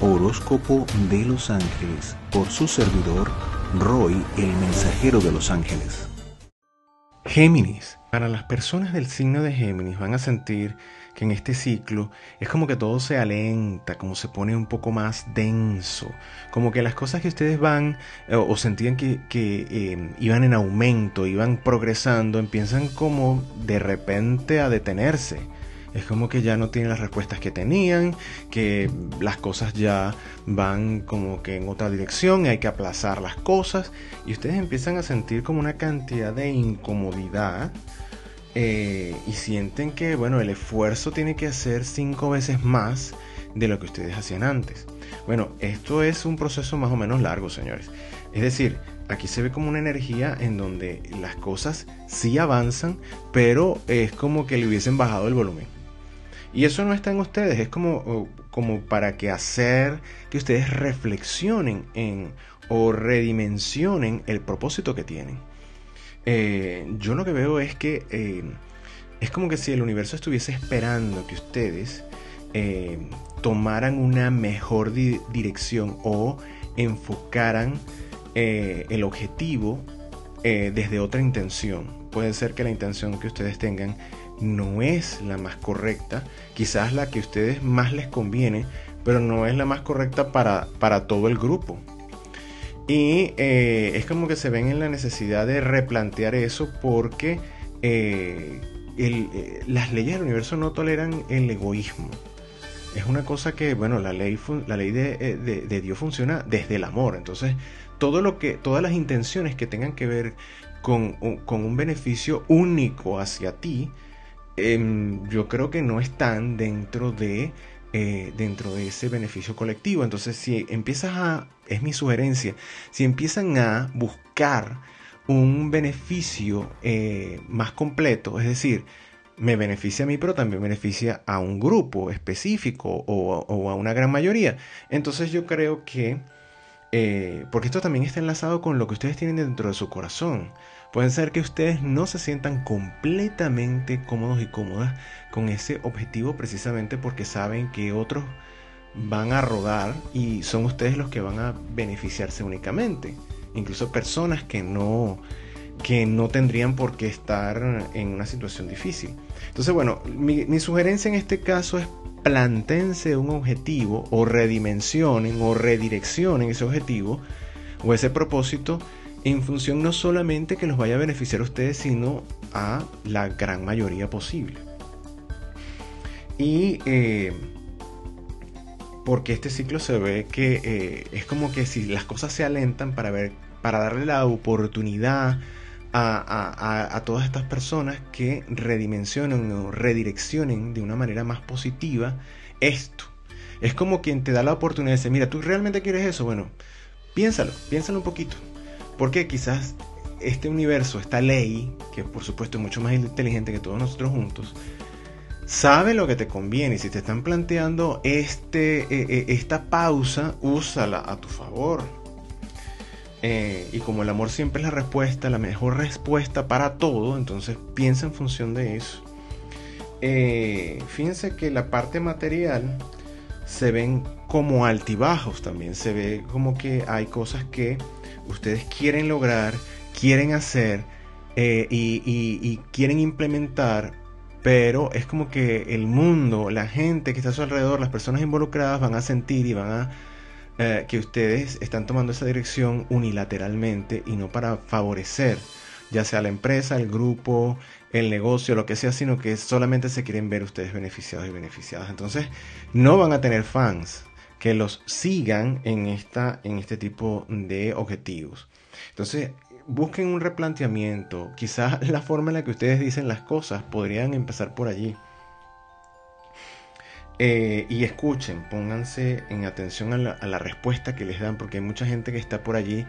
Horóscopo de los Ángeles por su servidor Roy, el mensajero de los ángeles. Géminis. Para las personas del signo de Géminis van a sentir que en este ciclo es como que todo se alenta, como se pone un poco más denso, como que las cosas que ustedes van eh, o sentían que, eh, iban en aumento, iban progresando, empiezan como de repente a detenerse es como que ya no tienen las respuestas que tenían, que las cosas ya van como que en otra dirección, hay que aplazar las cosas y ustedes empiezan a sentir como una cantidad de incomodidad eh, y sienten que, bueno, el esfuerzo tiene que hacer cinco veces más de lo que ustedes hacían antes. Bueno, esto es un proceso más o menos largo, señores. Es decir, aquí se ve como una energía en donde las cosas sí avanzan, pero es como que le hubiesen bajado el volumen. Y eso no está en ustedes, es como, como para que hacer que ustedes reflexionen en o redimensionen el propósito que tienen. Eh, yo lo que veo es que eh, es como que si el universo estuviese esperando que ustedes eh, tomaran una mejor dirección o enfocaran el objetivo desde otra intención. Puede ser que la intención que ustedes tengan no es la más correcta, quizás la que a ustedes más les conviene, pero no es la más correcta para, para todo el grupo. Y eh, es como que se ven en la necesidad de replantear eso porque eh, eh, las leyes del universo no toleran el egoísmo. Es una cosa que, bueno, la ley, la ley de, Dios funciona desde el amor. Entonces, todo lo que, todas las intenciones que tengan que ver con, con un beneficio único hacia ti, Em, yo creo que no están dentro de, eh, dentro de ese beneficio colectivo. Entonces, si empiezas a, es mi sugerencia, si empiezan a buscar un beneficio eh, más completo, es decir, me beneficia a mí, pero también beneficia a un grupo específico o, a una gran mayoría. Entonces yo creo que, eh, porque esto también está enlazado con lo que ustedes tienen dentro de su corazón. Pueden ser que ustedes no se sientan completamente cómodos y cómodas con ese objetivo precisamente porque saben que otros van a rodar y son ustedes los que van a beneficiarse únicamente. Incluso personas que no, que no tendrían por qué estar en una situación difícil. Entonces, bueno, mi, mi sugerencia en este caso es plantense un objetivo o redimensionen o redireccionen ese objetivo o ese propósito en función no solamente que los vaya a beneficiar a ustedes, sino a la gran mayoría posible. Y eh, porque este ciclo se ve que eh, es como que si las cosas se alentan para ver, para darle la oportunidad a, todas estas personas que redimensionen o redireccionen de una manera más positiva esto. Es como quien te da la oportunidad de decir, mira, ¿tú realmente quieres eso? Bueno, piénsalo, piénsalo un poquito. Porque quizás este universo, esta ley, que por supuesto es mucho más inteligente que todos nosotros juntos, sabe lo que te conviene. Si te están planteando este, eh, eh, esta pausa, úsala a tu favor. Eh, y como el amor siempre es la respuesta, la mejor respuesta para todo, entonces piensa en función de eso. fíjense que la parte material se ven como altibajos también. Se ve como que hay cosas que ustedes quieren lograr, quieren hacer eh, y, quieren implementar, pero es como que el mundo, la gente que está a su alrededor, las personas involucradas van a sentir y van a eh, que ustedes están tomando esa dirección unilateralmente y no para favorecer ya sea la empresa, el grupo, el negocio, lo que sea, sino que solamente se quieren ver ustedes beneficiados y beneficiadas. Entonces, no van a tener fans, que los sigan en, esta, en este tipo de objetivos. Entonces, busquen un replanteamiento. Quizás la forma en la que ustedes dicen las cosas podrían empezar por allí. Eh, y escuchen, pónganse en atención a la, respuesta que les dan, porque hay mucha gente que está por allí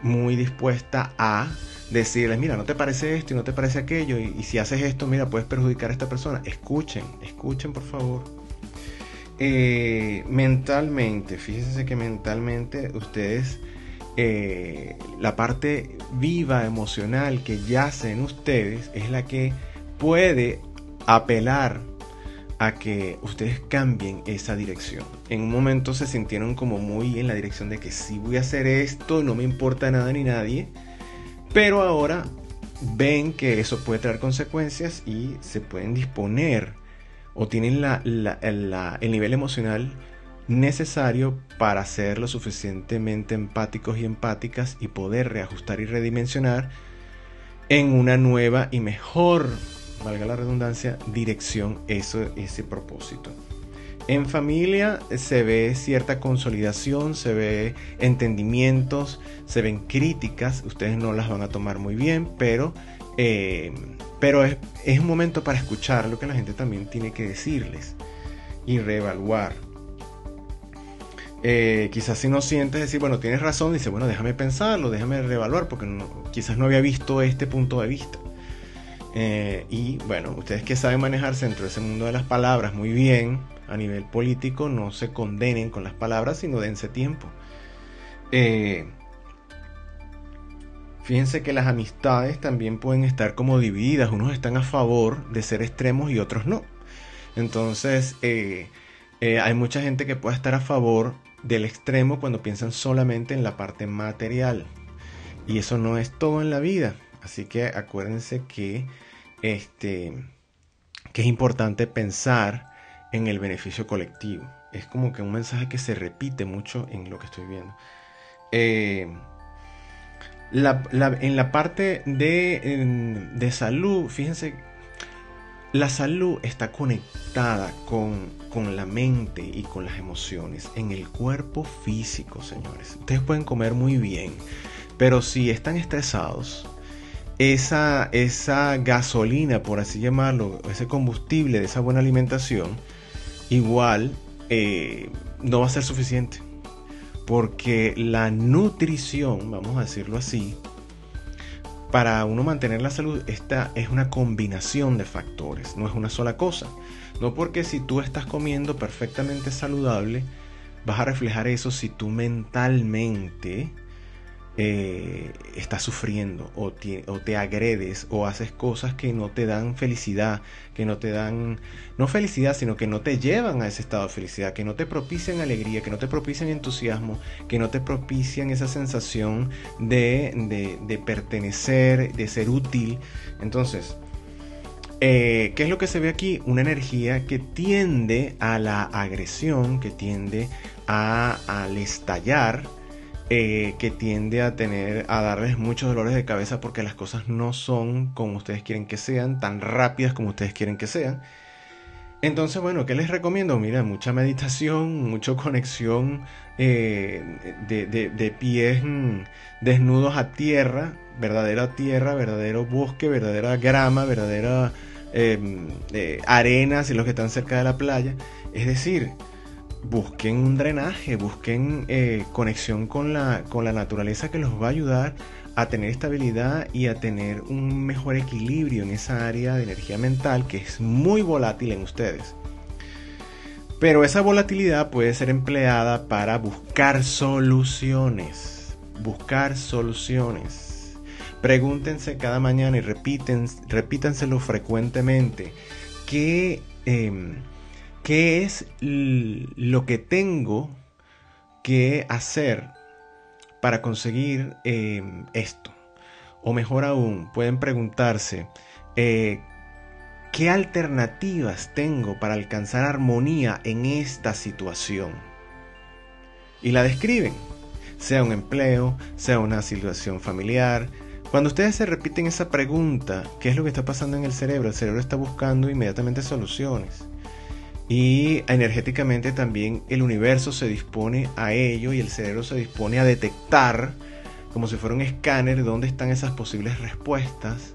muy dispuesta a decirles, mira, no te parece esto y no te parece aquello, y, si haces esto, mira, puedes perjudicar a esta persona. Escuchen, escuchen por favor. Eh, mentalmente, fíjense que mentalmente ustedes, eh, la parte viva emocional que yace en ustedes es la que puede apelar a que ustedes cambien esa dirección. En un momento se sintieron como muy en la dirección de que sí voy a hacer esto, no me importa nada ni nadie, pero ahora ven que eso puede traer consecuencias y se pueden disponer o tienen el nivel emocional necesario para ser lo suficientemente empáticos y empáticas y poder reajustar y redimensionar en una nueva y mejor, valga la redundancia, dirección eso, ese propósito. En familia se ve cierta consolidación, se ve entendimientos, se ven críticas, ustedes no las van a tomar muy bien, pero, eh, pero es, es un momento para escuchar lo que la gente también tiene que decirles y reevaluar. Eh, quizás si no sientes decir, bueno, tienes razón, dice, bueno, déjame pensarlo, déjame reevaluar, porque quizás no había visto este punto de vista. Eh, y bueno, ustedes que saben manejarse dentro de ese mundo de las palabras muy bien, a nivel político, no se condenen con las palabras, sino dense tiempo. Eh, fíjense que las amistades también pueden estar como divididas, unos están a favor de ser extremos y otros no. Entonces, hay mucha gente que puede estar a favor del extremo cuando piensan solamente en la parte material. Y eso no es todo en la vida. Así que acuérdense que, este, que es importante pensar en el beneficio colectivo. Es como que un mensaje que se repite mucho en lo que estoy viendo. Eh, en la parte de, de salud, fíjense la salud está conectada con, la mente y con las emociones en el cuerpo físico, señores. Ustedes pueden comer muy bien, pero si están estresados, esa, esa gasolina, por así llamarlo, ese combustible de esa buena alimentación, igual eh, no va a ser suficiente. Porque la nutrición, vamos a decirlo así, para uno mantener la salud, esta es una combinación de factores, no es una sola cosa. No porque si tú estás comiendo perfectamente saludable, vas a reflejar eso si tú mentalmente eh, estás sufriendo o te, agredes o haces cosas que no te dan felicidad, que no te dan, no felicidad, sino que no te llevan a ese estado de felicidad, que no te propician alegría, que no te propician entusiasmo, que no te propician esa sensación de, de, pertenecer, de ser útil. Entonces, eh, ¿Qué es lo que se ve aquí? Una energía que tiende a la agresión, que tiende a, al estallar, eh, que tiende a tener, a darles muchos dolores de cabeza porque las cosas no son como ustedes quieren que sean, tan rápidas como ustedes quieren que sean. Entonces, bueno, ¿qué les recomiendo? Mira, mucha meditación, mucha conexión eh, de, pies mm, desnudos a tierra, verdadera tierra, verdadero bosque, verdadera grama, verdadera eh, arena, si los que están cerca de la playa. Es decir, busquen un drenaje, busquen eh, conexión con la, con la naturaleza que los va a ayudar a tener estabilidad y a tener un mejor equilibrio en esa área de energía mental que es muy volátil en ustedes. Pero esa volatilidad puede ser empleada para buscar soluciones. Buscar soluciones. Pregúntense cada mañana y repiten, repítanselo frecuentemente. ¿Qué, em, ¿Qué es lo que tengo que hacer para conseguir em, esto? O mejor aún, pueden preguntarse, eh, ¿qué alternativas tengo para alcanzar armonía en esta situación? Y la describen, sea un empleo, sea una situación familiar. Cuando ustedes se repiten esa pregunta, ¿qué es lo que está pasando en el cerebro? El cerebro está buscando inmediatamente soluciones. Y energéticamente también el universo se dispone a ello y el cerebro se dispone a detectar, como si fuera un escáner, dónde están esas posibles respuestas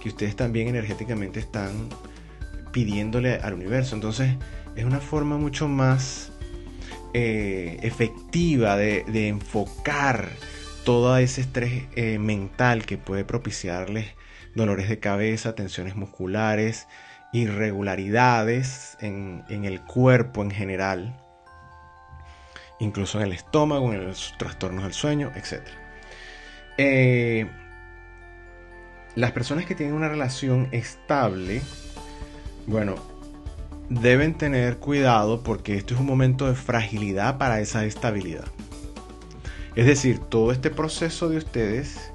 que ustedes también energéticamente están pidiéndole al universo. Entonces es una forma mucho más eh, efectiva de, enfocar todo ese estrés eh, mental que puede propiciarles dolores de cabeza, tensiones musculares, irregularidades en, el cuerpo en general, incluso en el estómago, en los trastornos del sueño, etc. Eh, las personas que tienen una relación estable, bueno, deben tener cuidado porque esto es un momento de fragilidad para esa estabilidad. Es decir, todo este proceso de ustedes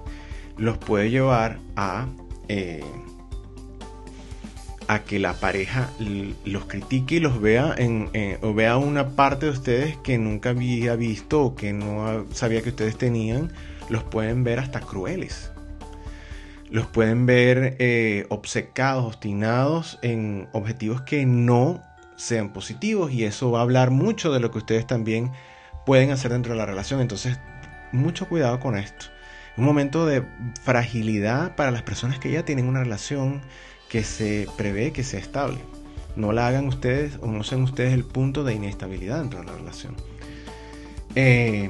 los puede llevar a, eh, a que la pareja los critique y los vea en, o vea una parte de ustedes que nunca había visto o que no sabía que ustedes tenían, los pueden ver hasta crueles. Los pueden ver eh, obcecados, obstinados en objetivos que no sean positivos y eso va a hablar mucho de lo que ustedes también pueden hacer dentro de la relación. Entonces, mucho cuidado con esto. Un momento de fragilidad para las personas que ya tienen una relación que se prevé que sea estable. No la hagan ustedes o no sean ustedes el punto de inestabilidad dentro de la relación. Eh,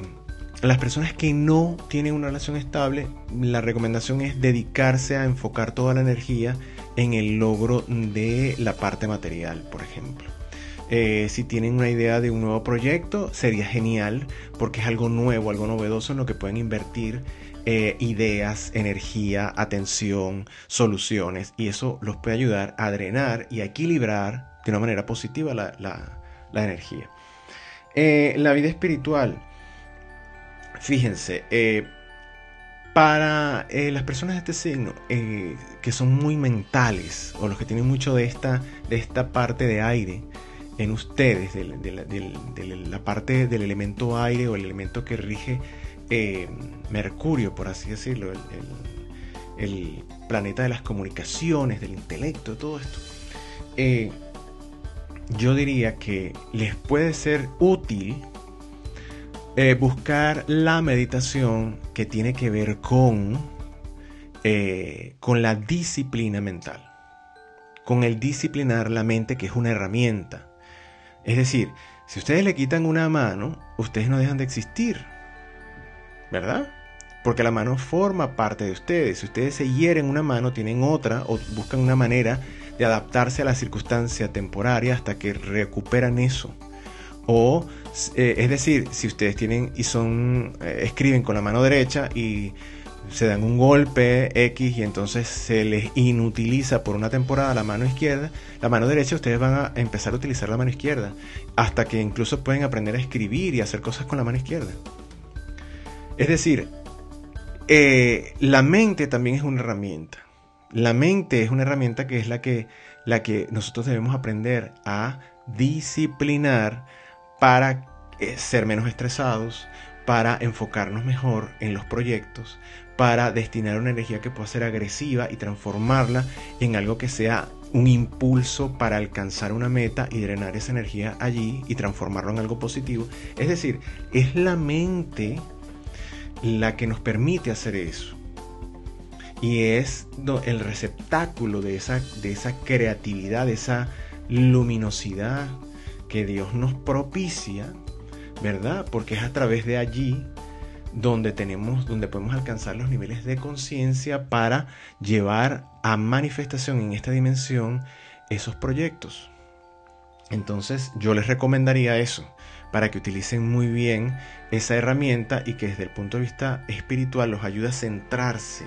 las personas que no tienen una relación estable, la recomendación es dedicarse a enfocar toda la energía en el logro de la parte material, por ejemplo. Eh, si tienen una idea de un nuevo proyecto, sería genial porque es algo nuevo, algo novedoso en lo que pueden invertir eh, ideas, energía, atención, soluciones y eso los puede ayudar a drenar y a equilibrar de una manera positiva la, energía. Eh, la vida espiritual, fíjense, para las personas de este signo que son muy mentales o los que tienen mucho de esta, de esta parte de aire, en ustedes, de, la parte del elemento aire o el elemento que rige eh, Mercurio, por así decirlo, el, planeta de las comunicaciones, del intelecto, todo esto. Eh, yo diría que les puede ser útil eh, buscar la meditación que tiene que ver con, con la disciplina mental, con el disciplinar la mente, que es una herramienta. Es decir, si ustedes le quitan una mano, ustedes no dejan de existir. ¿Verdad? Porque la mano forma parte de ustedes. Si ustedes se hieren una mano, tienen otra o buscan una manera de adaptarse a la circunstancia temporaria hasta que recuperan eso. O, eh, es decir, si ustedes tienen y son, eh, escriben con la mano derecha y se dan un golpe X y entonces se les inutiliza por una temporada la mano izquierda, la mano derecha ustedes van a empezar a utilizar la mano izquierda, hasta que incluso pueden aprender a escribir y hacer cosas con la mano izquierda. Es decir, eh, la mente también es una herramienta. La mente es una herramienta que es la que, la que nosotros debemos aprender a disciplinar para eh, ser menos estresados, para enfocarnos mejor en los proyectos, para destinar una energía que pueda ser agresiva y transformarla en algo que sea un impulso para alcanzar una meta y drenar esa energía allí y transformarlo en algo positivo. Es decir, es la mente la que nos permite hacer eso. Y es el receptáculo de esa, de esa creatividad, de esa luminosidad que Dios nos propicia, ¿verdad? Porque es a través de allí donde tenemos, donde podemos alcanzar los niveles de conciencia para llevar a manifestación en esta dimensión esos proyectos. Entonces yo les recomendaría eso, para que utilicen muy bien esa herramienta y que desde el punto de vista espiritual los ayude a centrarse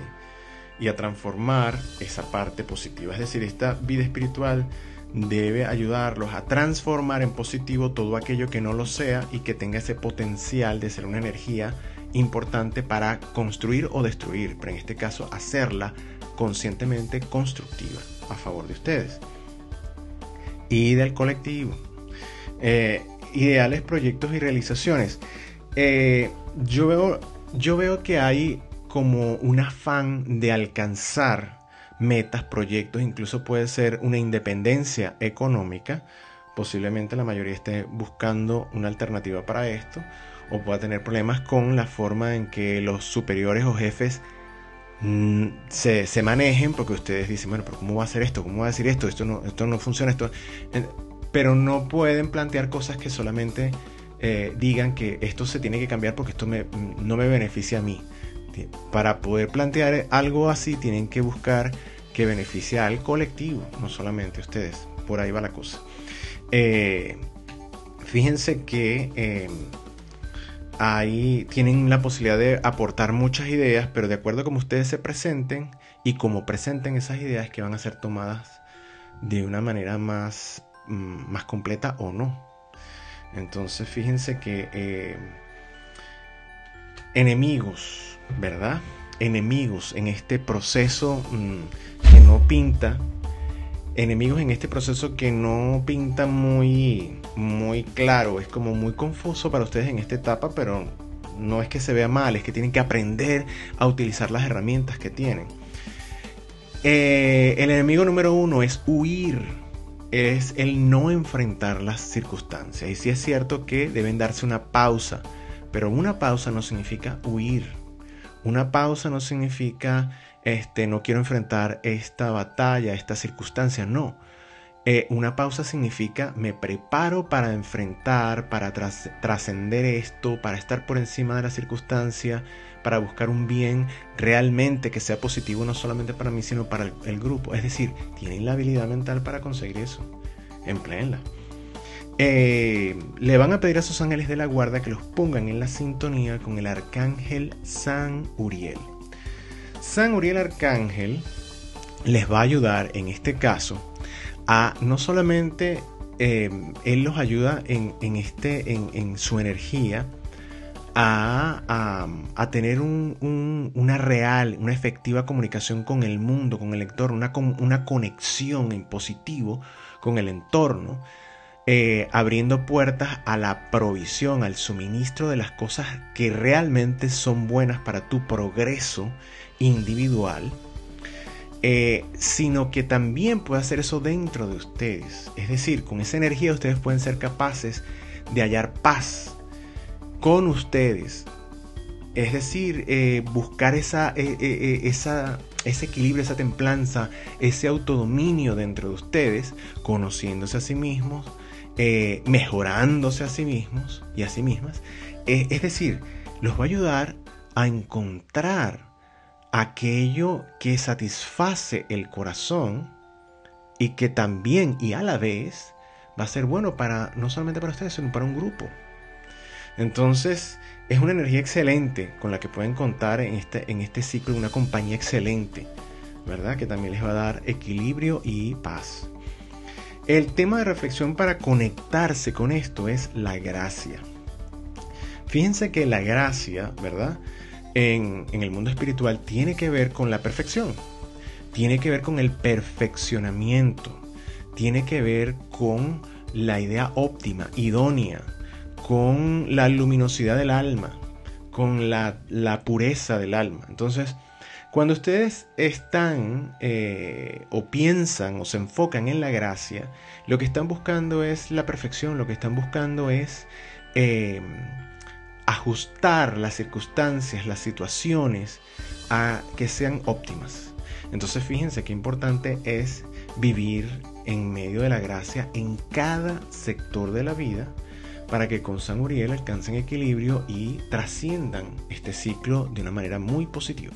y a transformar esa parte positiva. Es decir, esta vida espiritual debe ayudarlos a transformar en positivo todo aquello que no lo sea y que tenga ese potencial de ser una energía importante para construir o destruir, pero en este caso hacerla conscientemente constructiva a favor de ustedes y del colectivo. Eh, ideales, proyectos y realizaciones. Eh, yo, veo, yo veo que hay como un afán de alcanzar metas, proyectos, incluso puede ser una independencia económica. Posiblemente la mayoría esté buscando una alternativa para esto o pueda tener problemas con la forma en que los superiores o jefes mm, se, manejen, porque ustedes dicen, bueno, pero ¿cómo va a hacer esto? ¿Cómo va a decir esto? Esto no, esto no funciona, esto... Pero no pueden plantear cosas que solamente eh, digan que esto se tiene que cambiar porque esto no me beneficia a mí. Para poder plantear algo así tienen que buscar que beneficie al colectivo, no solamente a ustedes. Por ahí va la cosa. Eh, fíjense que em, ahí tienen la posibilidad de aportar muchas ideas, pero de acuerdo a cómo ustedes se presenten y cómo presenten esas ideas que van a ser tomadas de una manera más mm, más completa o no. Entonces fíjense que eh, enemigos, ¿verdad? Enemigos en este proceso mm, que no pinta, enemigos en este proceso que no pinta muy, muy claro, es como muy confuso para ustedes en esta etapa, pero no es que se vea mal, es que tienen que aprender a utilizar las herramientas que tienen. Eh, el enemigo número uno es huir, es el no enfrentar las circunstancias. Y sí es cierto que deben darse una pausa, pero una pausa no significa huir. Una pausa no significa este, no quiero enfrentar esta batalla, esta circunstancia, no. Eh, una pausa significa me preparo para enfrentar, para trascender esto, para estar por encima de la circunstancia, para buscar un bien realmente que sea positivo no solamente para mí, sino para el, grupo. Es decir, tienen la habilidad mental para conseguir eso. Empleenla. Eh, le van a pedir a sus ángeles de la guarda que los pongan en la sintonía con el arcángel San Uriel. San Uriel Arcángel les va a ayudar en este caso a no solamente eh, él los ayuda en, este, en, su energía a, tener una real, una efectiva comunicación con el mundo, con el entorno, una, una conexión en positivo con el entorno, eh, abriendo puertas a la provisión, al suministro de las cosas que realmente son buenas para tu progreso individual eh, sino que también puede hacer eso dentro de ustedes. Es decir, con esa energía ustedes pueden ser capaces de hallar paz con ustedes. Es decir, eh, buscar esa, eh, esa, ese equilibrio, esa templanza, ese autodominio dentro de ustedes, conociéndose a sí mismos, mejorándose a sí mismos y a sí mismas. es decir, los va a ayudar a encontrar aquello que satisface el corazón y que también y a la vez va a ser bueno para no solamente para ustedes, sino para un grupo. Entonces, es una energía excelente con la que pueden contar en este, en este ciclo, una compañía excelente, ¿verdad? Que también les va a dar equilibrio y paz. El tema de reflexión para conectarse con esto es la gracia. Fíjense que la gracia, ¿verdad? En, el mundo espiritual tiene que ver con la perfección, tiene que ver con el perfeccionamiento, tiene que ver con la idea óptima, idónea, con la luminosidad del alma, con la, pureza del alma. Entonces, cuando ustedes están eh, o piensan o se enfocan en la gracia, lo que están buscando es la perfección, lo que están buscando es eh, ajustar las circunstancias, las situaciones a que sean óptimas. Entonces fíjense qué importante es vivir en medio de la gracia en cada sector de la vida para que con San Uriel alcancen equilibrio y trasciendan este ciclo de una manera muy positiva.